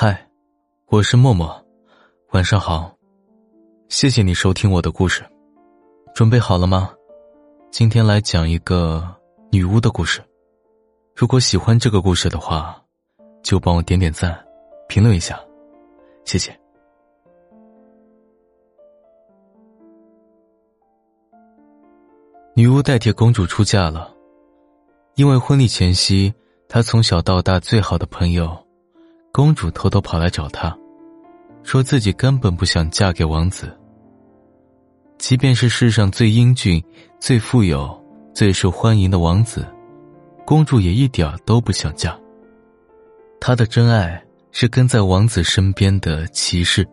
嗨，我是默默，晚上好，谢谢你收听我的故事，准备好了吗？今天来讲一个女巫的故事。如果喜欢这个故事的话，就帮我点点赞，评论一下，谢谢。女巫代替公主出嫁了，因为婚礼前夕，她从小到大最好的朋友。公主偷偷跑来找他，说自己根本不想嫁给王子。即便是世上最英俊、最富有、最受欢迎的王子，公主也一点都不想嫁。她的真爱是跟在王子身边的骑士。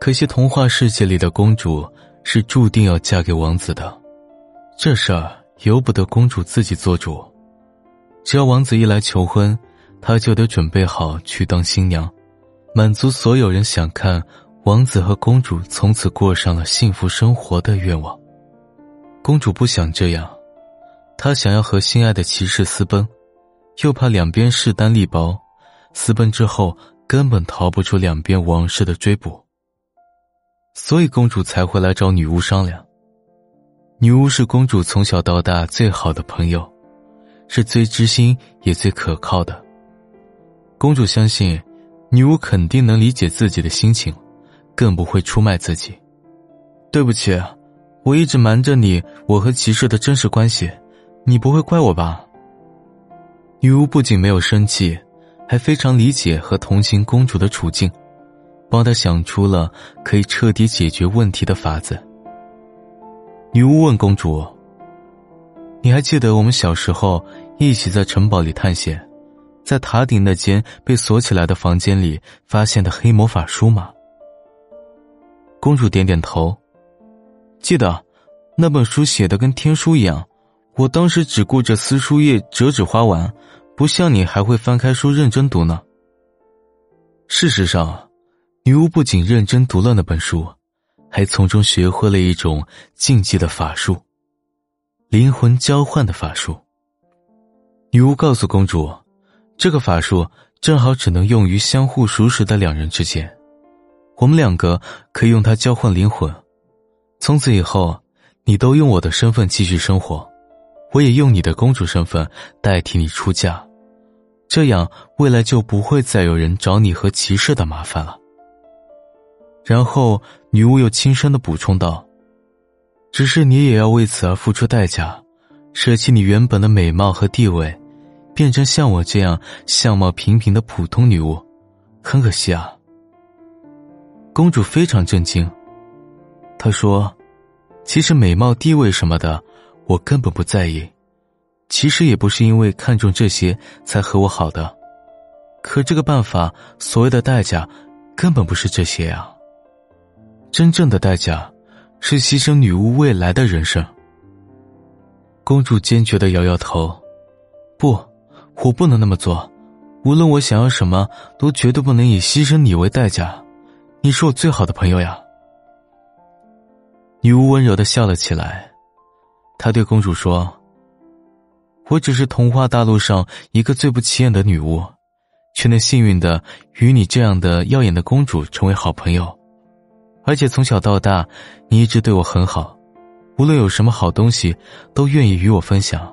可惜童话世界里的公主是注定要嫁给王子的，这事儿由不得公主自己做主。只要王子一来求婚。她就得准备好去当新娘，满足所有人想看王子和公主从此过上了幸福生活的愿望。公主不想这样，她想要和心爱的骑士私奔，又怕两边势单力薄，私奔之后根本逃不出两边王室的追捕。所以公主才会来找女巫商量。女巫是公主从小到大最好的朋友，是最知心也最可靠的。公主相信，女巫肯定能理解自己的心情，更不会出卖自己。对不起，我一直瞒着你我和骑士的真实关系，你不会怪我吧？女巫不仅没有生气，还非常理解和同情公主的处境，帮她想出了可以彻底解决问题的法子。女巫问公主：“你还记得我们小时候一起在城堡里探险？”在塔顶那间被锁起来的房间里发现的黑魔法书吗？公主点点头，记得，那本书写的跟天书一样。我当时只顾着撕书页、折纸花纹，不像你还会翻开书认真读呢。事实上，女巫不仅认真读了那本书，还从中学会了一种禁忌的法术——灵魂交换的法术。女巫告诉公主。这个法术正好只能用于相互熟识的两人之间，我们两个可以用它交换灵魂。从此以后，你都用我的身份继续生活，我也用你的公主身份代替你出嫁，这样未来就不会再有人找你和骑士的麻烦了。然后女巫又轻声的补充道：“只是你也要为此而付出代价，舍弃你原本的美貌和地位。”变成像我这样相貌平平的普通女巫，很可惜啊。公主非常震惊，她说：“其实美貌、地位什么的，我根本不在意。其实也不是因为看重这些才和我好的。可这个办法所谓的代价，根本不是这些呀。真正的代价，是牺牲女巫未来的人生。”公主坚决的摇摇头，不。我不能那么做，无论我想要什么，都绝对不能以牺牲你为代价。你是我最好的朋友呀。女巫温柔的笑了起来，她对公主说：“我只是童话大陆上一个最不起眼的女巫，却能幸运的与你这样的耀眼的公主成为好朋友，而且从小到大，你一直对我很好，无论有什么好东西，都愿意与我分享。”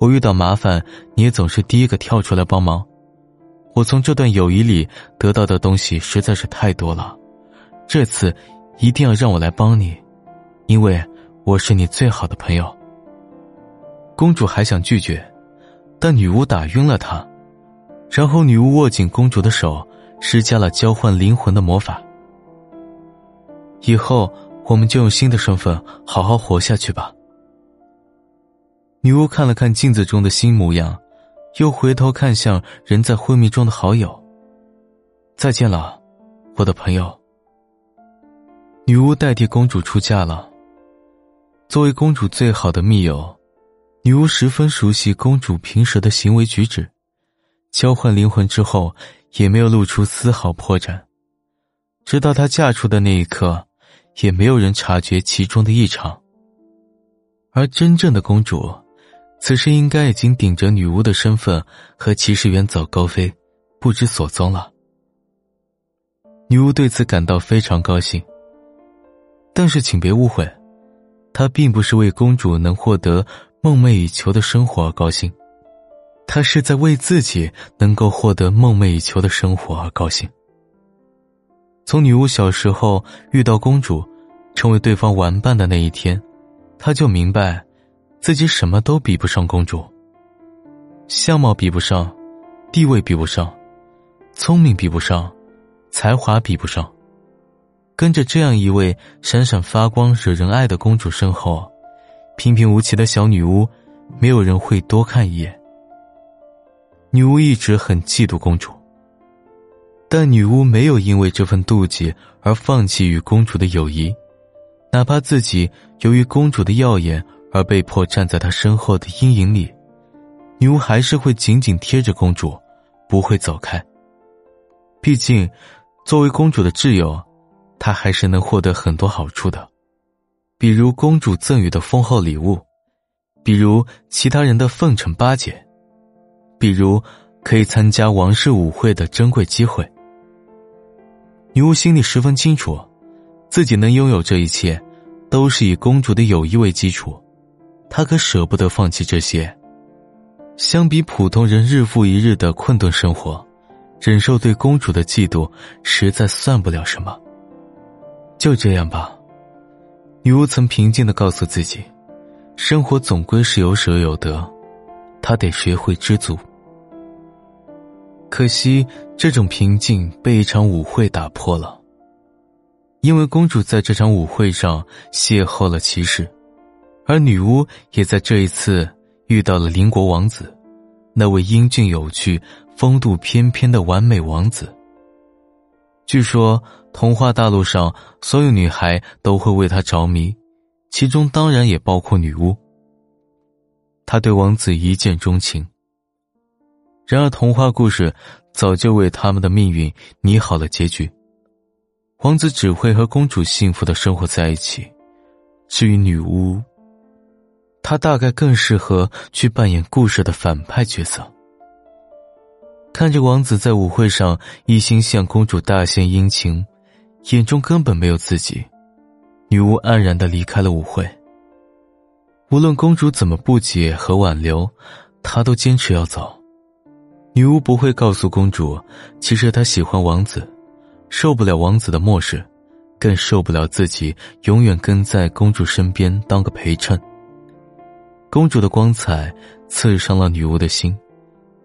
我遇到麻烦，你也总是第一个跳出来帮忙。我从这段友谊里得到的东西实在是太多了，这次一定要让我来帮你，因为我是你最好的朋友。公主还想拒绝，但女巫打晕了她，然后女巫握紧公主的手，施加了交换灵魂的魔法。以后我们就用新的身份好好活下去吧。女巫看了看镜子中的新模样，又回头看向仍在昏迷中的好友。再见了，我的朋友。女巫代替公主出嫁了。作为公主最好的密友，女巫十分熟悉公主平时的行为举止，交换灵魂之后也没有露出丝毫破绽，直到她嫁出的那一刻，也没有人察觉其中的异常。而真正的公主。此时应该已经顶着女巫的身份和骑士远走高飞，不知所踪了。女巫对此感到非常高兴，但是请别误会，她并不是为公主能获得梦寐以求的生活而高兴，她是在为自己能够获得梦寐以求的生活而高兴。从女巫小时候遇到公主，成为对方玩伴的那一天，她就明白，自己什么都比不上公主。相貌比不上，地位比不上，聪明比不上，才华比不上。跟着这样一位闪闪发光、惹人爱的公主身后，平平无奇的小女巫，没有人会多看一眼。女巫一直很嫉妒公主。但女巫没有因为这份妒忌而放弃与公主的友谊，哪怕自己由于公主的耀眼而被迫站在她身后的阴影里，女巫还是会紧紧贴着公主，不会走开。毕竟，作为公主的挚友，她还是能获得很多好处的，比如公主赠予的丰厚礼物，比如其他人的奉承巴结，比如可以参加王室舞会的珍贵机会。女巫心里十分清楚，自己能拥有这一切，都是以公主的友谊为基础，她可舍不得放弃这些。相比普通人日复一日的困顿生活，忍受对公主的嫉妒，实在算不了什么。就这样吧，女巫曾平静的告诉自己，生活总归是有舍有得，她得学会知足。可惜，这种平静被一场舞会打破了。因为公主在这场舞会上邂逅了骑士，而女巫也在这一次遇到了邻国王子，那位英俊有趣、风度翩翩的完美王子。据说，童话大陆上所有女孩都会为他着迷，其中当然也包括女巫。她对王子一见钟情。然而，童话故事早就为他们的命运拟好了结局。王子只会和公主幸福的生活在一起。至于女巫，他大概更适合去扮演故事的反派角色。看着王子在舞会上一心向公主大献殷勤，眼中根本没有自己，女巫黯然的离开了舞会。无论公主怎么不解和挽留，她都坚持要走。女巫不会告诉公主，其实她喜欢王子，受不了王子的漠视，更受不了自己永远跟在公主身边当个陪衬。公主的光彩刺伤了女巫的心，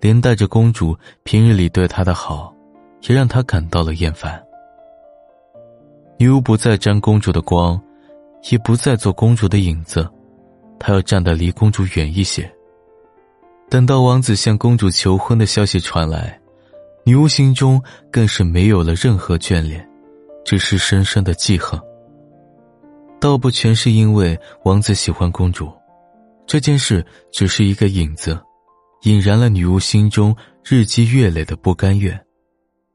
连带着公主平日里对她的好，也让她感到了厌烦。女巫不再沾公主的光，也不再做公主的影子，她要站得离公主远一些。等到王子向公主求婚的消息传来，女巫心中更是没有了任何眷恋，只是深深的记恨。倒不全是因为王子喜欢公主，这件事只是一个引子，引燃了女巫心中日积月累的不甘愿，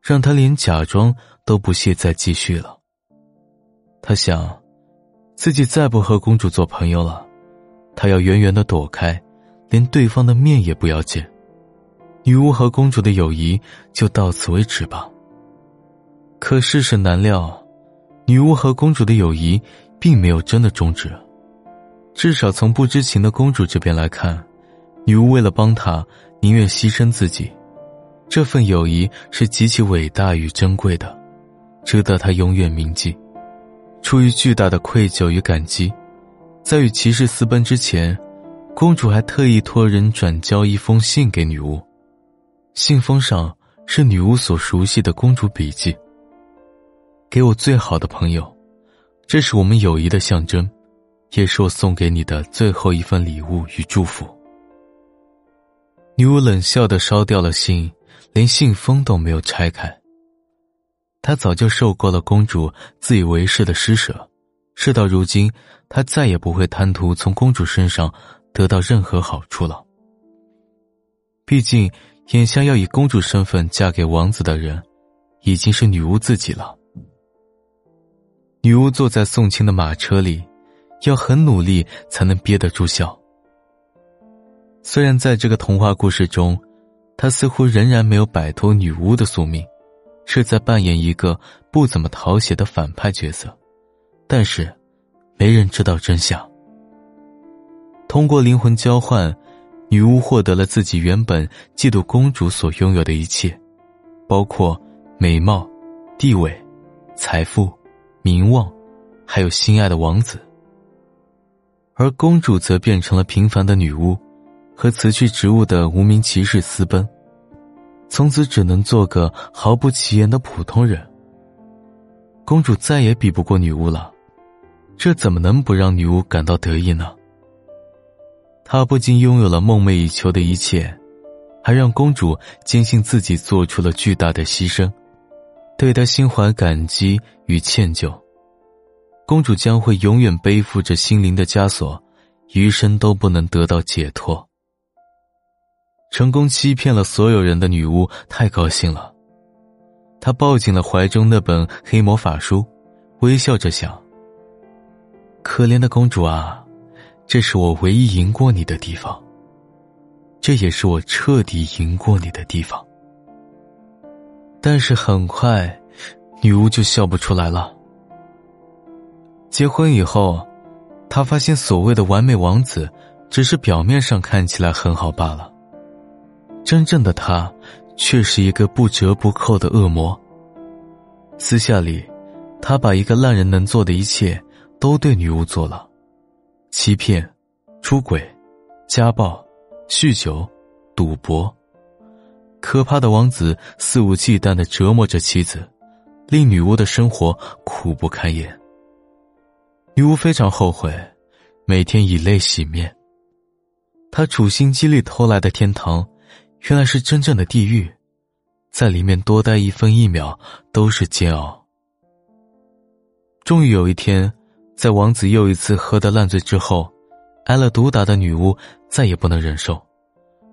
让她连假装都不屑再继续了。她想，自己再不和公主做朋友了，她要远远的躲开。连对方的面也不要见，女巫和公主的友谊就到此为止吧。可世事难料，女巫和公主的友谊并没有真的终止，至少从不知情的公主这边来看，女巫为了帮她，宁愿牺牲自己，这份友谊是极其伟大与珍贵的，值得她永远铭记。出于巨大的愧疚与感激，在与骑士私奔之前。公主还特意托人转交一封信给女巫，信封上是女巫所熟悉的公主笔记。给我最好的朋友，这是我们友谊的象征，也是我送给你的最后一份礼物与祝福。女巫冷笑的烧掉了信，连信封都没有拆开。她早就受够了公主自以为是的施舍，事到如今，她再也不会贪图从公主身上。得到任何好处了。毕竟，眼下要以公主身份嫁给王子的人，已经是女巫自己了。女巫坐在送亲的马车里，要很努力才能憋得住笑。虽然在这个童话故事中，他似乎仍然没有摆脱女巫的宿命，是在扮演一个不怎么讨喜的反派角色。但是，没人知道真相。通过灵魂交换，女巫获得了自己原本嫉妒公主所拥有的一切，包括美貌、地位、财富、名望，还有心爱的王子。而公主则变成了平凡的女巫。和辞去职务的无名骑士私奔，从此只能做个毫不起眼的普通人。公主再也比不过女巫了，这怎么能不让女巫感到得意呢？她不仅拥有了梦寐以求的一切，还让公主坚信自己做出了巨大的牺牲，对她心怀感激与歉疚。公主将会永远背负着心灵的枷锁，余生都不能得到解脱。成功欺骗了所有人的女巫太高兴了，她抱紧了怀中那本黑魔法书，微笑着想：“可怜的公主啊，这是我唯一赢过你的地方，这也是我彻底赢过你的地方。”但是很快，女巫就笑不出来了。结婚以后，他发现所谓的完美王子，只是表面上看起来很好罢了。真正的他，却是一个不折不扣的恶魔。私下里，他把一个烂人能做的一切都对女巫做了：欺骗、出轨、家暴、酗酒、赌博。可怕的王子肆无忌惮的折磨着妻子，令女巫的生活苦不堪言。女巫非常后悔，每天以泪洗面。她处心积虑偷来的天堂。原来是真正的地狱，在里面多待一分一秒都是煎熬。终于有一天，在王子又一次喝得烂醉之后，挨了毒打的女巫再也不能忍受，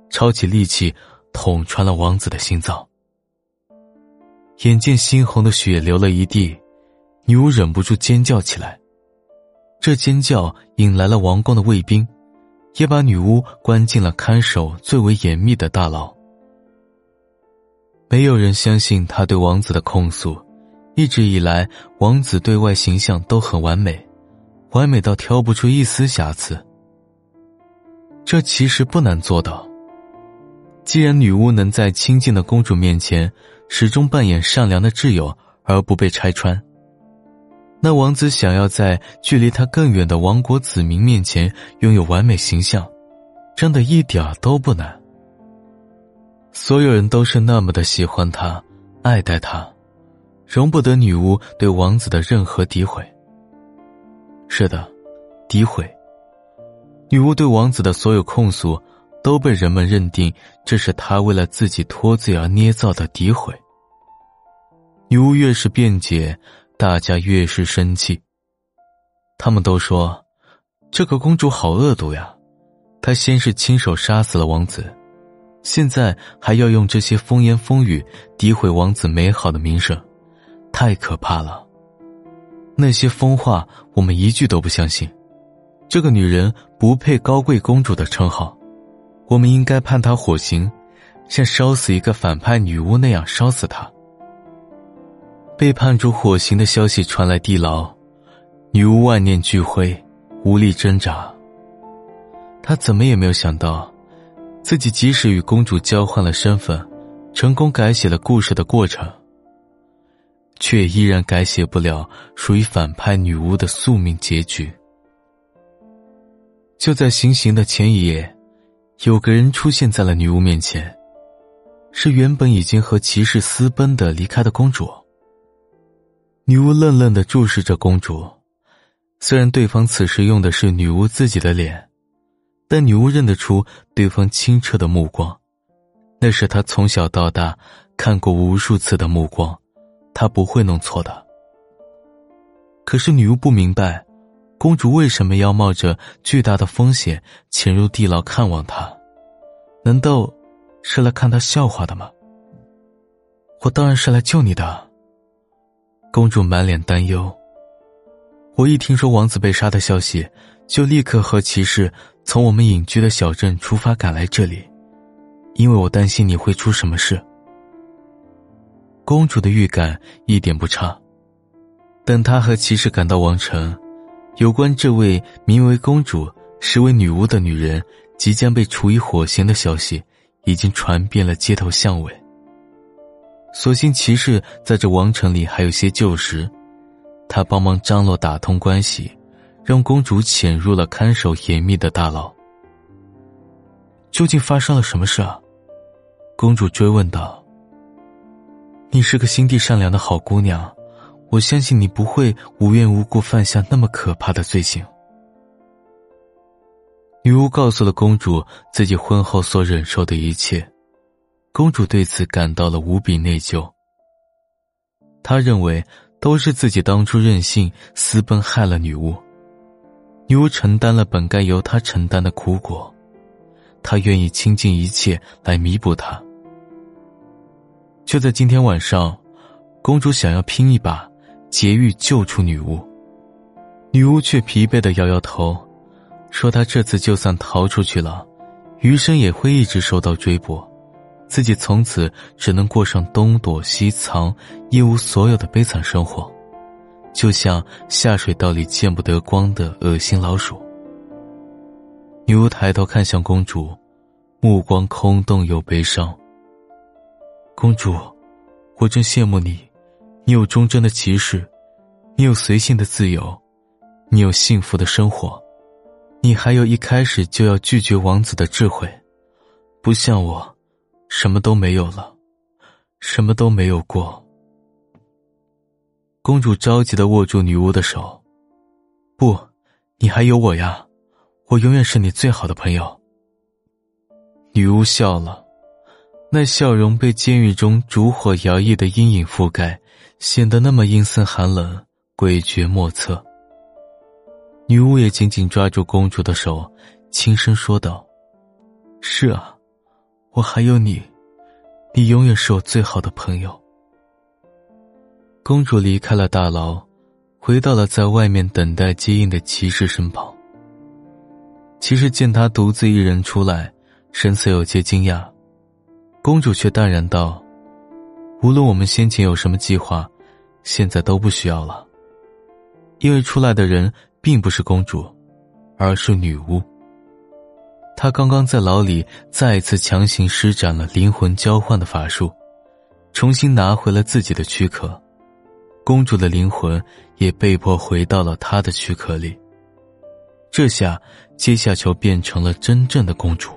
抄起利器捅穿了王子的心脏。眼见猩红的血流了一地，女巫忍不住尖叫起来，这尖叫引来了王宫的卫兵。也把女巫关进了看守最为严密的大牢。没有人相信他对王子的控诉。一直以来，王子对外形象都很完美，完美到挑不出一丝瑕疵。这其实不难做到。既然女巫能在亲近的公主面前始终扮演善良的挚友而不被拆穿。那王子想要在距离他更远的王国子民面前拥有完美形象，真的一点都不难。所有人都是那么的喜欢他，爱戴他，容不得女巫对王子的任何诋毁。是的，诋毁。女巫对王子的所有控诉，都被人们认定这是他为了自己脱罪而捏造的诋毁。女巫越是辩解。大家越是生气。他们都说，这个公主好恶毒呀！她先是亲手杀死了王子，现在还要用这些风言风语诋毁王子美好的名声，太可怕了。那些疯话我们一句都不相信。这个女人不配高贵公主的称号，我们应该判她火刑，像烧死一个反派女巫那样烧死她。被判处火刑的消息传来地牢，女巫万念俱灰，无力挣扎。她怎么也没有想到，自己即使与公主交换了身份，成功改写了故事的过程，却依然改写不了属于反派女巫的宿命结局。就在行刑的前一夜，有个人出现在了女巫面前，是原本已经和骑士私奔的离开的公主。女巫愣愣的注视着公主，虽然对方此时用的是女巫自己的脸，但女巫认得出对方清澈的目光，那是她从小到大看过无数次的目光，她不会弄错的。可是女巫不明白，公主为什么要冒着巨大的风险潜入地牢看望她？难道是来看她笑话的吗？我当然是来救你的。公主满脸担忧。我一听说王子被杀的消息，就立刻和骑士从我们隐居的小镇出发赶来这里，因为我担心你会出什么事。公主的预感一点不差。等她和骑士赶到王城，有关这位名为公主、实为女巫的女人即将被处以火刑的消息，已经传遍了街头巷尾。所幸骑士在这王城里还有些旧识，他帮忙张罗打通关系，让公主潜入了看守严密的大牢。究竟发生了什么事啊？公主追问道：“你是个心地善良的好姑娘，我相信你不会无缘无故犯下那么可怕的罪行。”女巫告诉了公主自己婚后所忍受的一切，公主对此感到了无比内疚。她认为都是自己当初任性私奔害了女巫，女巫承担了本该由她承担的苦果，她愿意倾尽一切来弥补她。就在今天晚上，公主想要拼一把，劫狱救出女巫。女巫却疲惫的摇摇头，说：“她这次就算逃出去了，余生也会一直受到追捕，自己从此只能过上东躲西藏、一无所有的悲惨生活，就像下水道里见不得光的恶心老鼠。”女巫抬头看向公主，目光空洞又悲伤。公主，我真羡慕你，你有忠贞的骑士，你有随性的自由，你有幸福的生活，你还有一开始就要拒绝王子的智慧，不像我，什么都没有了，什么都没有过。公主着急的握住女巫的手，不，你还有我呀，我永远是你最好的朋友。女巫笑了。那笑容被监狱中烛火摇曳的阴影覆盖，显得那么阴森寒冷、诡谲莫测。女巫也紧紧抓住公主的手，轻声说道：“是啊，我还有你，你永远是我最好的朋友。”公主离开了大牢，回到了在外面等待接应的骑士身旁。骑士见她独自一人出来，神色有些惊讶。公主却淡然道：“无论我们先前有什么计划，现在都不需要了。因为出来的人并不是公主，而是女巫。他刚刚在牢里再次强行施展了灵魂交换的法术，重新拿回了自己的躯壳，公主的灵魂也被迫回到了她的躯壳里。这下，阶下囚变成了真正的公主。”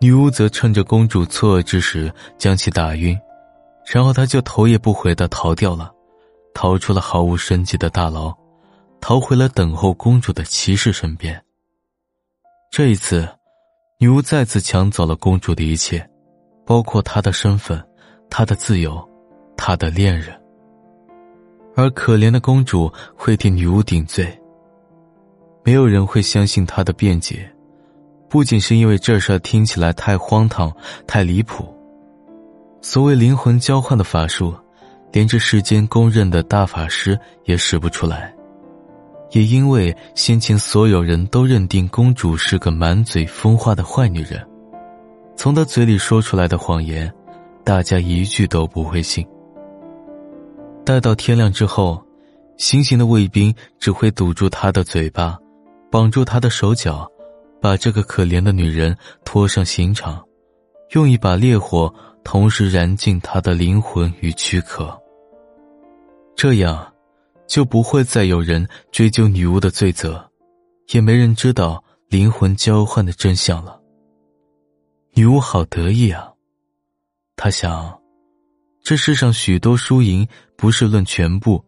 女巫则趁着公主错愕之时将其打晕，然后她就头也不回的逃掉了，逃出了毫无生机的大牢，逃回了等候公主的骑士身边。这一次，女巫再次抢走了公主的一切，包括她的身份、她的自由、她的恋人。而可怜的公主会替女巫顶罪，没有人会相信她的辩解。不仅是因为这事听起来太荒唐、太离谱，所谓灵魂交换的法术，连这世间公认的大法师也使不出来。也因为先前所有人都认定公主是个满嘴疯话的坏女人，从她嘴里说出来的谎言，大家一句都不会信。待到天亮之后，行刑的卫兵只会堵住她的嘴巴，绑住她的手脚。把这个可怜的女人拖上刑场，用一把烈火同时燃尽她的灵魂与躯壳。这样，就不会再有人追究女巫的罪责，也没人知道灵魂交换的真相了。女巫好得意啊！她想，这世上许多输赢不是论全部，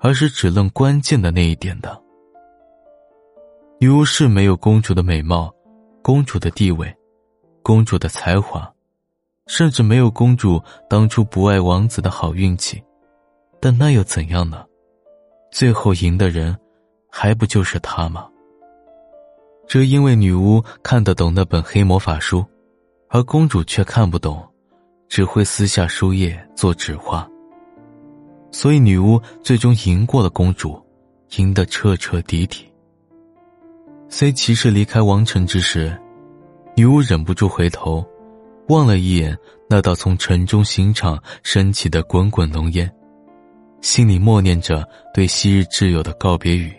而是只论关键的那一点的。女巫是没有公主的美貌，公主的地位，公主的才华，甚至没有公主当初不爱王子的好运气，但那又怎样呢？最后赢的人，还不就是他吗？这因为女巫看得懂那本黑魔法书，而公主却看不懂，只会撕下书页做纸画。所以女巫最终赢过了公主，赢得彻彻底底。虽骑士离开王城之时，女巫忍不住回头，望了一眼那道从城中刑场升起的滚滚浓烟，心里默念着对昔日挚友的告别语：“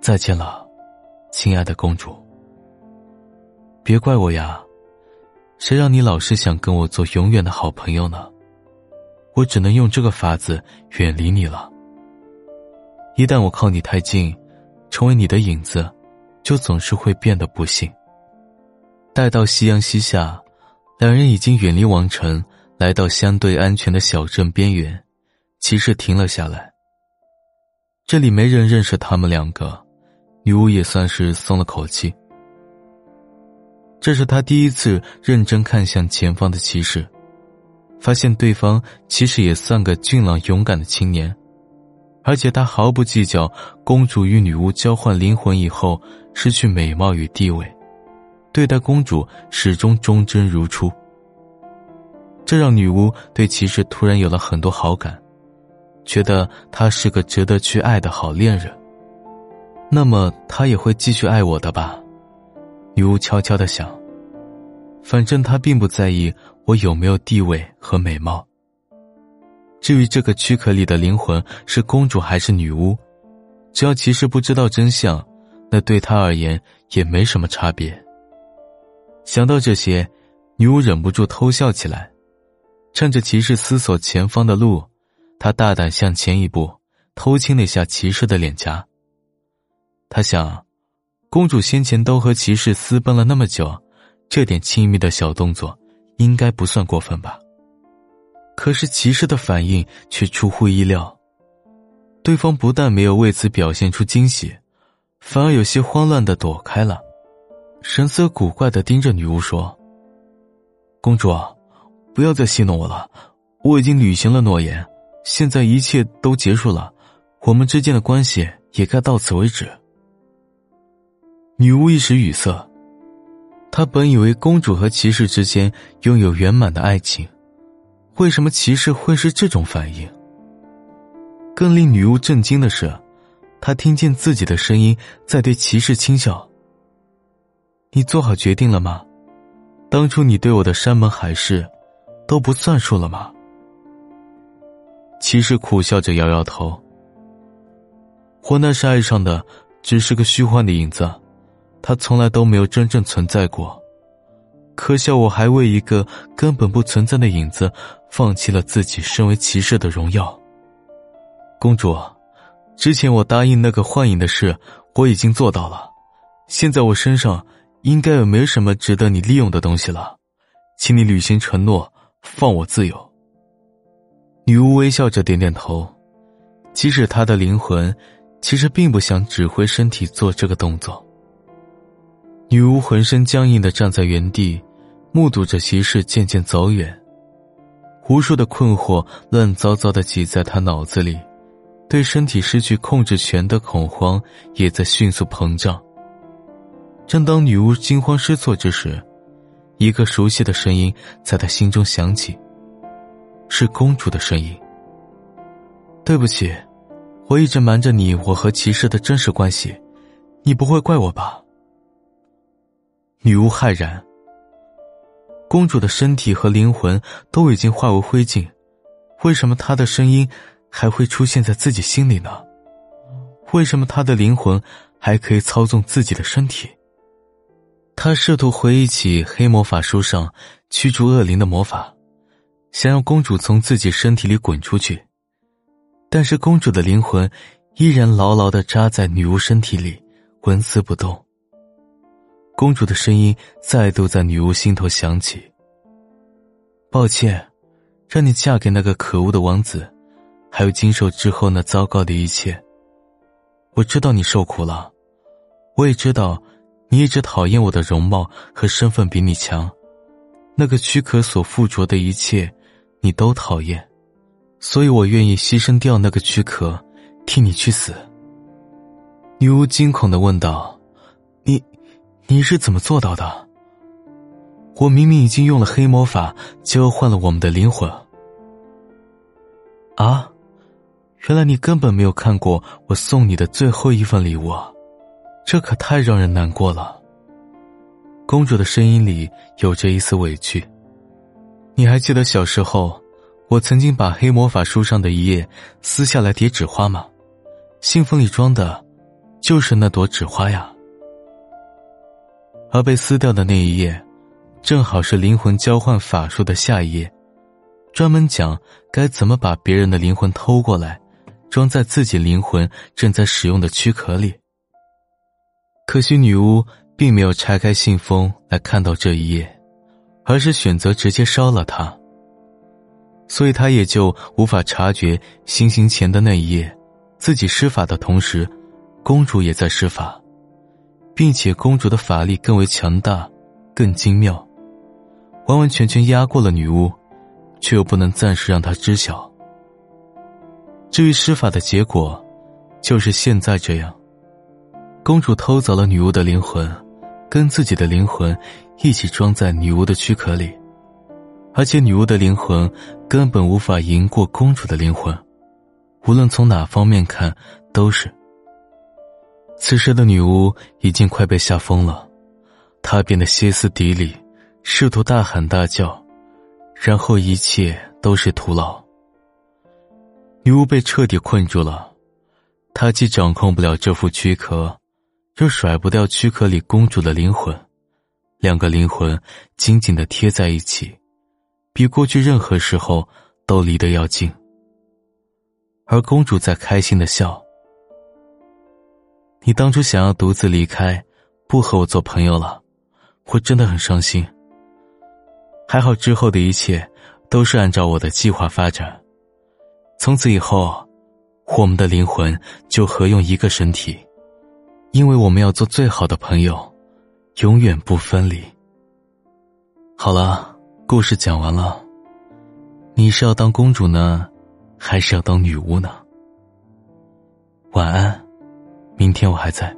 再见了，亲爱的公主。别怪我呀，谁让你老是想跟我做永远的好朋友呢？我只能用这个法子远离你了。一旦我靠你太近，成为你的影子，就总是会变得不幸。”待到夕阳西下，两人已经远离王城，来到相对安全的小镇边缘。骑士停了下来。这里没人认识他们两个，女巫也算是松了口气。这是他第一次认真看向前方的骑士，发现对方其实也算个俊朗勇敢的青年，而且他毫不计较公主与女巫交换灵魂以后失去美貌与地位。对待公主始终忠贞如初，这让女巫对骑士突然有了很多好感，觉得他是个值得去爱的好恋人。那么他也会继续爱我的吧？女巫悄悄的想。反正他并不在意我有没有地位和美貌。至于这个躯壳里的灵魂是公主还是女巫，只要骑士不知道真相，那对他而言也没什么差别。想到这些，女巫忍不住偷笑起来。趁着骑士思索前方的路，他大胆向前一步，偷亲了一下骑士的脸颊。他想，公主先前都和骑士私奔了那么久，这点亲密的小动作应该不算过分吧？可是骑士的反应却出乎意料，对方不但没有为此表现出惊喜，反而有些慌乱的躲开了。神色古怪的盯着女巫说：“公主，不要再戏弄我了，我已经履行了诺言，现在一切都结束了，我们之间的关系也该到此为止。”女巫一时语塞，她本以为公主和骑士之间拥有圆满的爱情，为什么骑士会是这种反应？更令女巫震惊的是，她听见自己的声音在对骑士轻笑。你做好决定了吗？当初你对我的山盟海誓，都不算数了吗？骑士苦笑着摇摇头。我那时爱上的只是个虚幻的影子，他从来都没有真正存在过。可笑我还为一个根本不存在的影子，放弃了自己身为骑士的荣耀。公主，之前我答应那个幻影的事，我已经做到了。现在我身上。应该也没什么值得你利用的东西了，请你履行承诺，放我自由。女巫微笑着点点头，即使她的灵魂其实并不想指挥身体做这个动作。女巫浑身僵硬的站在原地，目睹着骑士渐渐走远，无数的困惑乱糟糟的挤在她脑子里，对身体失去控制权的恐慌也在迅速膨胀。正当女巫惊慌失措之时，一个熟悉的声音在她心中响起，是公主的声音。对不起，我一直瞒着你我和骑士的真实关系，你不会怪我吧？女巫骇然。公主的身体和灵魂都已经化为灰烬，为什么她的声音还会出现在自己心里呢？为什么她的灵魂还可以操纵自己的身体？他试图回忆起黑魔法书上驱逐恶灵的魔法，想让公主从自己身体里滚出去，但是公主的灵魂依然牢牢的扎在女巫身体里，纹丝不动。公主的声音再度在女巫心头响起：“抱歉，让你嫁给那个可恶的王子，还有经受之后那糟糕的一切。我知道你受苦了，我也知道。”你一直讨厌我的容貌和身份比你强，那个躯壳所附着的一切，你都讨厌，所以我愿意牺牲掉那个躯壳，替你去死。女巫惊恐的问道：“你，你是怎么做到的？我明明已经用了黑魔法交换了我们的灵魂。”啊，原来你根本没有看过我送你的最后一份礼物。这可太让人难过了。公主的声音里有着一丝委屈。你还记得小时候，我曾经把黑魔法书上的一页撕下来叠纸花吗？信封里装的，就是那朵纸花呀。而被撕掉的那一页，正好是灵魂交换法术的下一页，专门讲该怎么把别人的灵魂偷过来，装在自己灵魂正在使用的躯壳里。可惜女巫并没有拆开信封来看到这一页。而是选择直接烧了它，所以他也就无法察觉行刑前的那一夜，自己施法的同时，公主也在施法，并且公主的法力更为强大，更精妙，完完全全压过了女巫，却又不能暂时让她知晓。至于施法的结果，就是现在这样，公主偷走了女巫的灵魂。跟自己的灵魂一起装在女巫的躯壳里，而且女巫的灵魂根本无法赢过公主的灵魂，无论从哪方面看都是。此时的女巫已经快被吓疯了，她变得歇斯底里，试图大喊大叫，然后一切都是徒劳。女巫被彻底困住了，她既掌控不了这副躯壳。又甩不掉躯壳里公主的灵魂，两个灵魂紧紧的贴在一起，比过去任何时候都离得要近。而公主在开心的笑。你当初想要独自离开，不和我做朋友了，我真的很伤心。还好之后的一切都是按照我的计划发展，从此以后，我们的灵魂就合用一个身体。因为我们要做最好的朋友，永远不分离。好了，故事讲完了。你是要当公主呢，还是要当女巫呢？晚安，明天我还在。